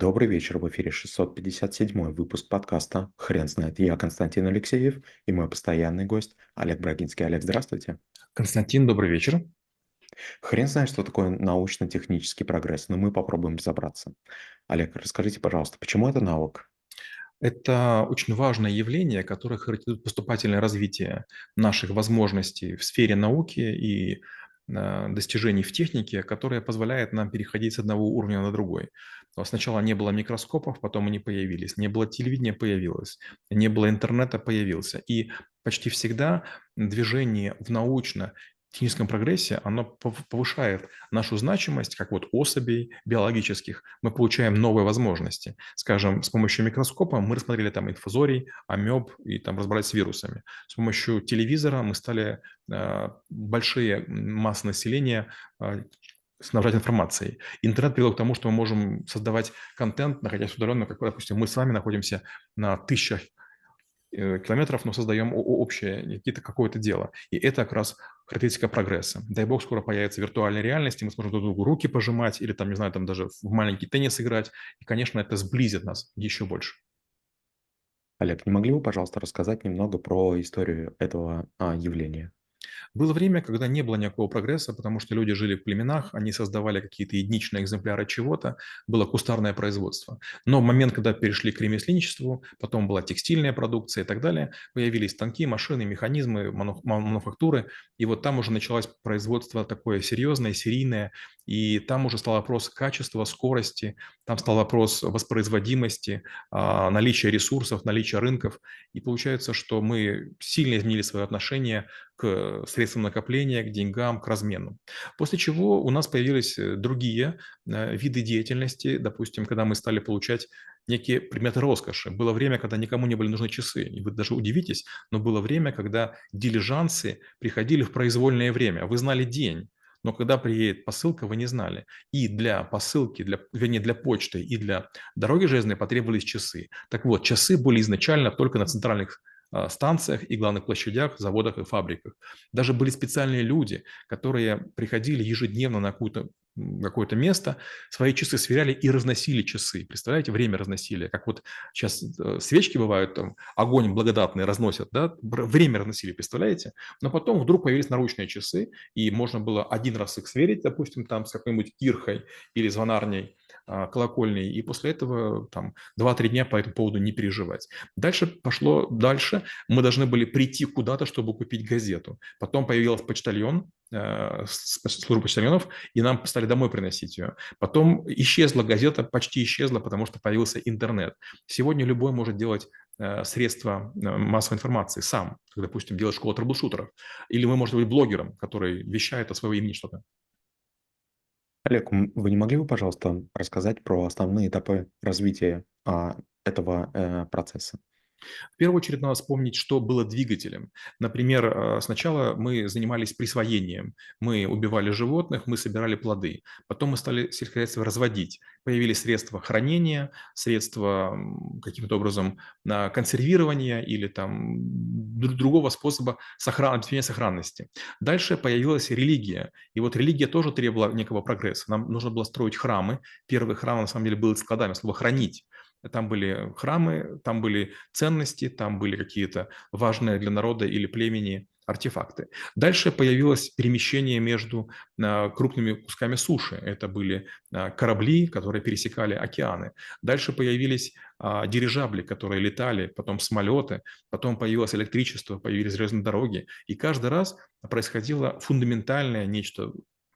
Добрый вечер, в эфире 657 выпуск подкаста «Хрен знает». Я Константин Алексеев и мой постоянный гость Олег Брагинский. Олег, здравствуйте. Константин, добрый вечер. Хрен знает, что такое научно-технический прогресс, но мы попробуем разобраться. Олег, расскажите, пожалуйста, почему это навык? Это очень важное явление, которое характеризует поступательное развитие наших возможностей в сфере науки и достижений в технике, которое позволяет нам переходить с одного уровня на другой. Сначала не было микроскопов, потом они появились, не было телевидения, появилось, не было интернета, появился. И почти всегда движение в научно техническом прогрессе, оно повышает нашу значимость, как вот особей биологических. Мы получаем новые возможности. Скажем, с помощью микроскопа мы рассмотрели там инфузорий, амеб и там разобрались с вирусами. С помощью телевизора мы стали э, большие массы населения э, снабжать информацией. Интернет привел к тому, что мы можем создавать контент, находясь удаленно, как, допустим, мы с вами находимся на тысячах километров, но создаем общее, какое-то дело. И это как раз характеристика прогресса. Дай бог, скоро появится виртуальная реальность, и мы сможем друг другу руки пожимать или там, не знаю, там даже в маленький теннис играть. И, конечно, это сблизит нас еще больше. Олег, не могли бы, пожалуйста, рассказать немного про историю этого а, явления? Было время, когда не было никакого прогресса, потому что люди жили в племенах, они создавали какие-то единичные экземпляры чего-то, было кустарное производство. Но момент, когда перешли к ремесленничеству, потом была текстильная продукция и так далее, появились станки, машины, механизмы, мануфактуры, и вот там уже началось производство такое серьезное, серийное, и там уже стал вопрос качества, скорости, там стал вопрос воспроизводимости, а, наличия ресурсов, наличия рынков. И получается, что мы сильно изменили свое отношение к средствам накопления, к деньгам, к размену. После чего у нас появились э, другие э, виды деятельности, допустим, когда мы стали получать некие предметы роскоши. Было время, когда никому не были нужны часы, и вы даже удивитесь, но было время, когда дилижансы приходили в произвольное время. Вы знали день, но когда приедет посылка, вы не знали. И для посылки, для, вернее, для почты и для дороги железной потребовались часы. Так вот, часы были изначально только на центральных станциях и главных площадях, заводах и фабриках. Даже были специальные люди, которые приходили ежедневно на какую-то какое-то место, свои часы сверяли и разносили часы. Представляете, время разносили. Как вот сейчас э, свечки бывают, там огонь благодатный разносят, да, время разносили, представляете? Но потом вдруг появились наручные часы, и можно было один раз их сверить, допустим, там с какой-нибудь кирхой или звонарней, а, колокольней, и после этого там 2-3 дня по этому поводу не переживать. Дальше пошло дальше. Мы должны были прийти куда-то, чтобы купить газету. Потом появился почтальон, э, служба почтальонов, и нам стали домой приносить ее. Потом исчезла газета, почти исчезла, потому что появился интернет. Сегодня любой может делать э, средства э, массовой информации сам, допустим, делать школу трэблшутеров. Или мы можем быть блогером, который вещает о своего имени что-то. Олег, вы не могли бы, пожалуйста, рассказать про основные этапы развития а, этого э, процесса? В первую очередь надо вспомнить, что было двигателем. Например, э, сначала мы занимались присвоением. Мы убивали животных, мы собирали плоды. Потом мы стали сельскохозяйство разводить. Появились средства хранения, средства каким-то образом на консервирование или там другого способа сохран... сохранности. Дальше появилась религия. И вот религия тоже требовала некого прогресса. Нам нужно было строить храмы. Первый храм, на самом деле, был складами, слово «хранить». Там были храмы, там были ценности, там были какие-то важные для народа или племени артефакты. Дальше появилось перемещение между а, крупными кусками суши. Это были а, корабли, которые пересекали океаны. Дальше появились а, дирижабли, которые летали, потом самолеты, потом появилось электричество, появились железные дороги. И каждый раз происходило фундаментальное нечто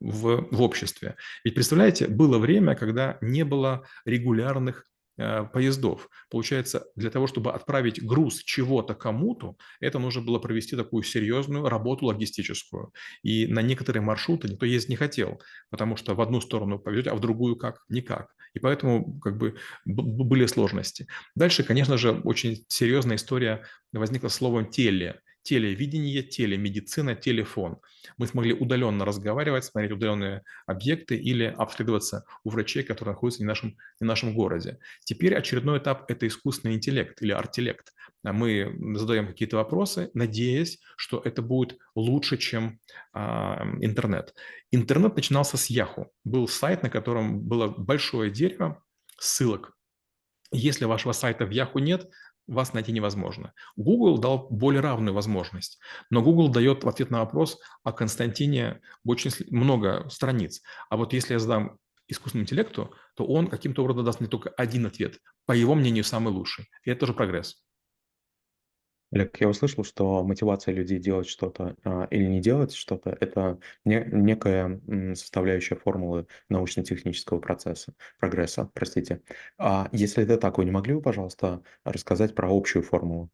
в, в обществе. Ведь представляете, было время, когда не было регулярных поездов. Получается, для того, чтобы отправить груз чего-то кому-то, это нужно было провести такую серьезную работу логистическую. И на некоторые маршруты никто ездить не хотел, потому что в одну сторону повезете, а в другую как? Никак. И поэтому как бы были сложности. Дальше, конечно же, очень серьезная история возникла словом «теле» телевидение, телемедицина, телефон. Мы смогли удаленно разговаривать, смотреть удаленные объекты или обследоваться у врачей, которые находятся не в нашем, не в нашем городе. Теперь очередной этап – это искусственный интеллект или артелект. Мы задаем какие-то вопросы, надеясь, что это будет лучше, чем а, интернет. Интернет начинался с Yahoo. Был сайт, на котором было большое дерево, ссылок. Если вашего сайта в Yahoo нет, вас найти невозможно. Google дал более равную возможность, но Google дает в ответ на вопрос о Константине очень много страниц. А вот если я задам искусственному интеллекту, то он каким-то образом даст мне только один ответ, по его мнению, самый лучший. И это тоже прогресс. Олег, я услышал, что мотивация людей делать что-то а, или не делать что-то– это не, некая составляющая формулы научно-технического процесса, прогресса, простите. А если это так, вы не могли бы, пожалуйста, рассказать про общую формулу?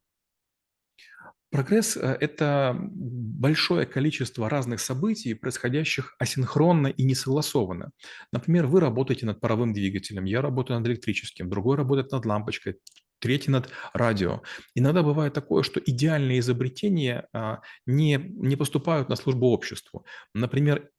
Прогресс э, – это большое количество разных событий, происходящих асинхронно и не согласованно. Например, вы работаете над паровым двигателем, я работаю над электрическим, другой работает над лампочкой, третий над радио. Иногда бывает такое, что идеальные изобретения а, не, не поступают на службу обществу. Например,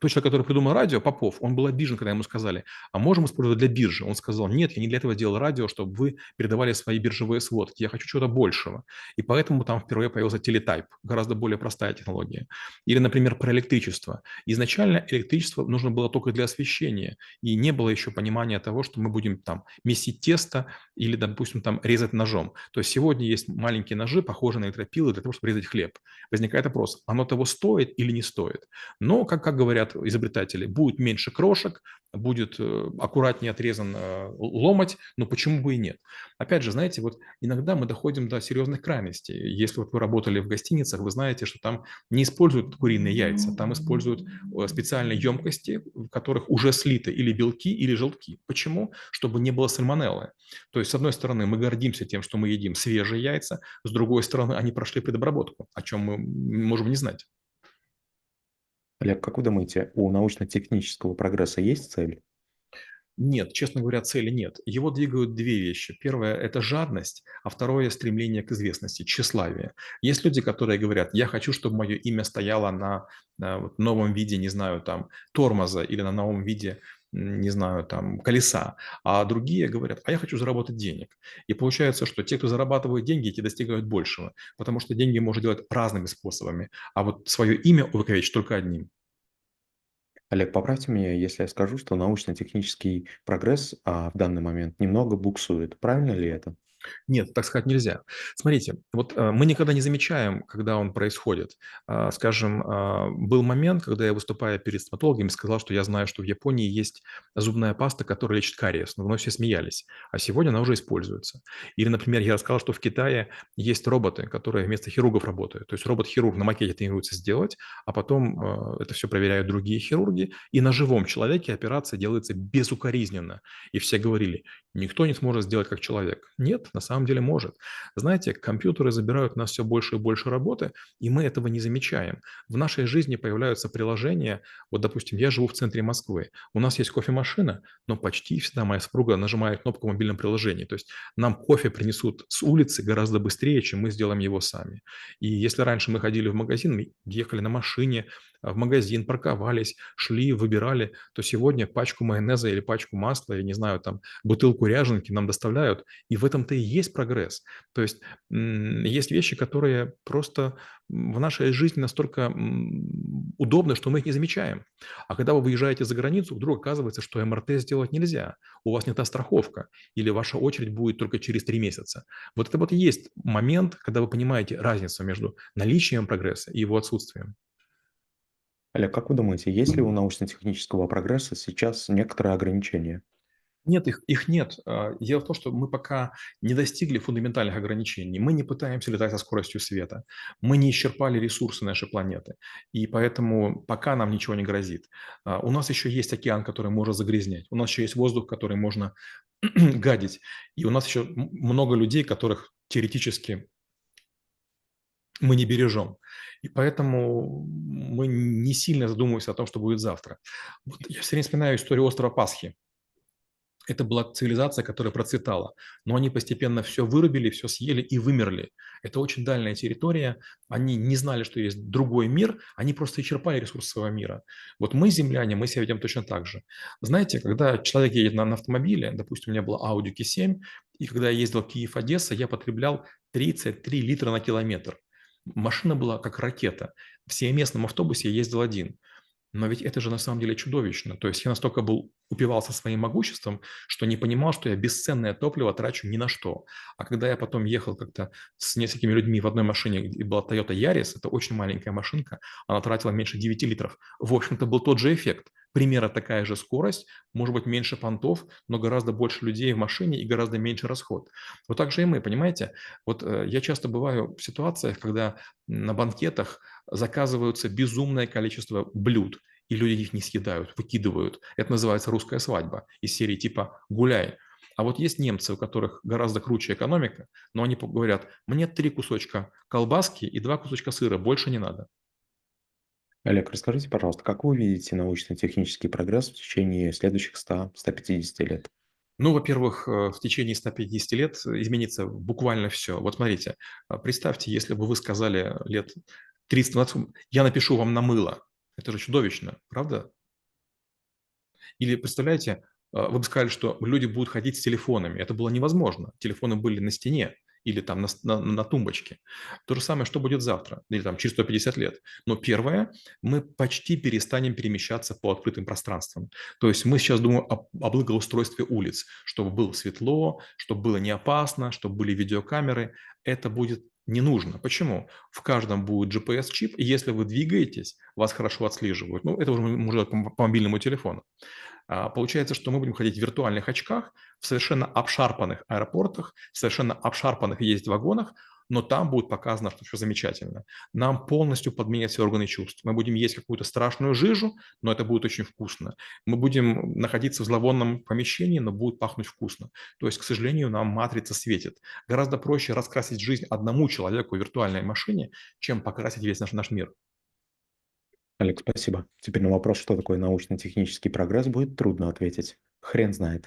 тот человек, который придумал радио, Попов, он был обижен, когда ему сказали, а можем использовать для биржи? Он сказал, нет, я не для этого делал радио, чтобы вы передавали свои биржевые сводки, я хочу чего-то большего. И поэтому там впервые появился телетайп, гораздо более простая технология. Или, например, про электричество. Изначально электричество нужно было только для освещения, и не было еще понимания того, что мы будем там месить тесто или, допустим, там резать ножом. То есть сегодня есть маленькие ножи, похожие на электропилы, для того, чтобы резать хлеб. Возникает вопрос, оно того стоит или не стоит? Но, как, как говорят говорят изобретатели, будет меньше крошек, будет э, аккуратнее отрезан э, ломоть, но почему бы и нет? Опять же, знаете, вот иногда мы доходим до серьезных крайностей. Если вот вы работали в гостиницах, вы знаете, что там не используют куриные яйца, там используют э, специальные емкости, в которых уже слиты или белки, или желтки. Почему? Чтобы не было сальмонеллы. То есть, с одной стороны, мы гордимся тем, что мы едим свежие яйца, с другой стороны, они прошли предобработку, о чем мы можем не знать. Олег, как вы думаете, у научно-технического прогресса есть цель? Нет, честно говоря, цели нет. Его двигают две вещи. Первое– это жадность, а второе– стремление к известности, тщеславие. Есть люди, которые говорят, я хочу, чтобы мое имя стояло на, на вот, новом виде, не знаю, там, тормоза или на новом виде не знаю, там, колеса, а другие говорят, а я хочу заработать денег. И получается, что те, кто зарабатывают деньги, те достигают большего, потому что деньги можно делать разными способами, а вот свое имя увековечить только одним. Олег, поправьте меня, если я скажу, что научно-технический прогресс а, в данный момент немного буксует. Правильно ли это? Нет, так сказать нельзя. Смотрите, вот э, мы никогда не замечаем, когда он происходит. А, скажем, а, был момент, когда я, выступая перед стоматологами, сказал, что я знаю, что в Японии есть зубная паста, которая лечит кариес, но вновь все смеялись. А сегодня она уже используется. Или, например, я рассказал, что в Китае есть роботы, которые вместо хирургов работают. То есть робот-хирург на макете тренируется сделать, а потом э, это все проверяют другие хирурги, и на живом человеке операция делается безукоризненно. И все говорили, никто не сможет сделать как человек. Нет, на самом деле может. Знаете, компьютеры забирают у нас все больше и больше работы, и мы этого не замечаем. В нашей жизни появляются приложения, вот, допустим, я живу в центре Москвы, у нас есть кофемашина, но почти всегда моя супруга нажимает кнопку в мобильном приложении. То есть нам кофе принесут с улицы гораздо быстрее, чем мы сделаем его сами. И если раньше мы ходили в магазин, мы ехали на машине, в магазин, парковались, шли, выбирали, то сегодня пачку майонеза или пачку масла, я не знаю, там, бутылку ряженки нам доставляют, и в этом-то и есть прогресс. То есть есть вещи, которые просто в нашей жизни настолько удобны, что мы их не замечаем. А когда вы выезжаете за границу, вдруг оказывается, что МРТ сделать нельзя, у вас не та страховка, или ваша очередь будет только через три месяца. Вот это вот и есть момент, когда вы понимаете разницу между наличием прогресса и его отсутствием. Олег, как вы думаете, есть ли у научно-технического прогресса сейчас некоторые ограничения? Нет, их, их нет. А, дело в том, что мы пока не достигли фундаментальных ограничений. Мы не пытаемся летать со скоростью света. Мы не исчерпали ресурсы нашей планеты. И поэтому пока нам ничего не грозит. А, у нас еще есть океан, который может загрязнять. У нас еще есть воздух, который можно гадить. И у нас еще много людей, которых теоретически мы не бережем. И поэтому мы не сильно задумываемся о том, что будет завтра. Вот я все время вспоминаю историю острова Пасхи. Это была цивилизация, которая процветала, но они постепенно все вырубили, все съели и вымерли. Это очень дальняя территория, они не знали, что есть другой мир, они просто исчерпали ресурсы своего мира. Вот мы, земляне, мы себя ведем точно так же. Знаете, когда человек едет на, на автомобиле, допустим, у меня была Audi Q7, и когда я ездил Киев-Одесса, я потреблял 33 литра на километр. Машина была как ракета. В семиместном автобусе я ездил один. Но ведь это же на самом деле чудовищно. То есть я настолько был упивался своим могуществом, что не понимал, что я бесценное топливо трачу ни на что. А когда я потом ехал как-то с несколькими людьми в одной машине, и была Toyota Yaris, это очень маленькая машинка, она тратила меньше 9 литров. В общем-то, был тот же эффект. Примерно такая же скорость, может быть, меньше понтов, но гораздо больше людей в машине и гораздо меньше расход. Вот так же и мы, понимаете? Вот э, я часто бываю в ситуациях, когда на банкетах заказываются безумное количество блюд, и люди их не съедают, выкидывают. Это называется русская свадьба из серии типа «гуляй». А вот есть немцы, у которых гораздо круче экономика, но они говорят, мне три кусочка колбаски и два кусочка сыра, больше не надо. Олег, расскажите, пожалуйста, как вы видите научно-технический прогресс в течение следующих 100-150 лет? Ну, во-первых, э, в течение 150 лет изменится буквально все. Вот смотрите, а, представьте, если бы вы сказали лет 30 я напишу вам на мыло. Это же чудовищно, правда? Или представляете, а, вы бы сказали, что люди будут ходить с телефонами. Это было невозможно. Телефоны были на стене или там на, на, на тумбочке. То же самое, что будет завтра, или там через 150 лет. Но первое, мы почти перестанем перемещаться по открытым пространствам. То есть мы сейчас думаем о, о благоустройстве улиц, чтобы было светло, чтобы было не опасно, чтобы были видеокамеры. Это будет не нужно. Почему? В каждом будет GPS-чип, и если вы двигаетесь, вас хорошо отслеживают. Ну, это уже можно по, по мобильному телефону. А, получается, что мы будем ходить в виртуальных очках, в совершенно обшарпанных аэропортах, в совершенно обшарпанных ездить вагонах, но там будет показано, что все замечательно. Нам полностью подменят все органы чувств. Мы будем есть какую-то страшную жижу, но это будет очень вкусно. Мы будем находиться в зловонном помещении, но будет пахнуть вкусно. То есть, к сожалению, нам матрица светит. Гораздо проще раскрасить жизнь одному человеку в виртуальной машине, чем покрасить весь наш, наш мир. Олег, спасибо. Теперь на вопрос, что такое научно-технический прогресс, будет трудно ответить. Хрен знает.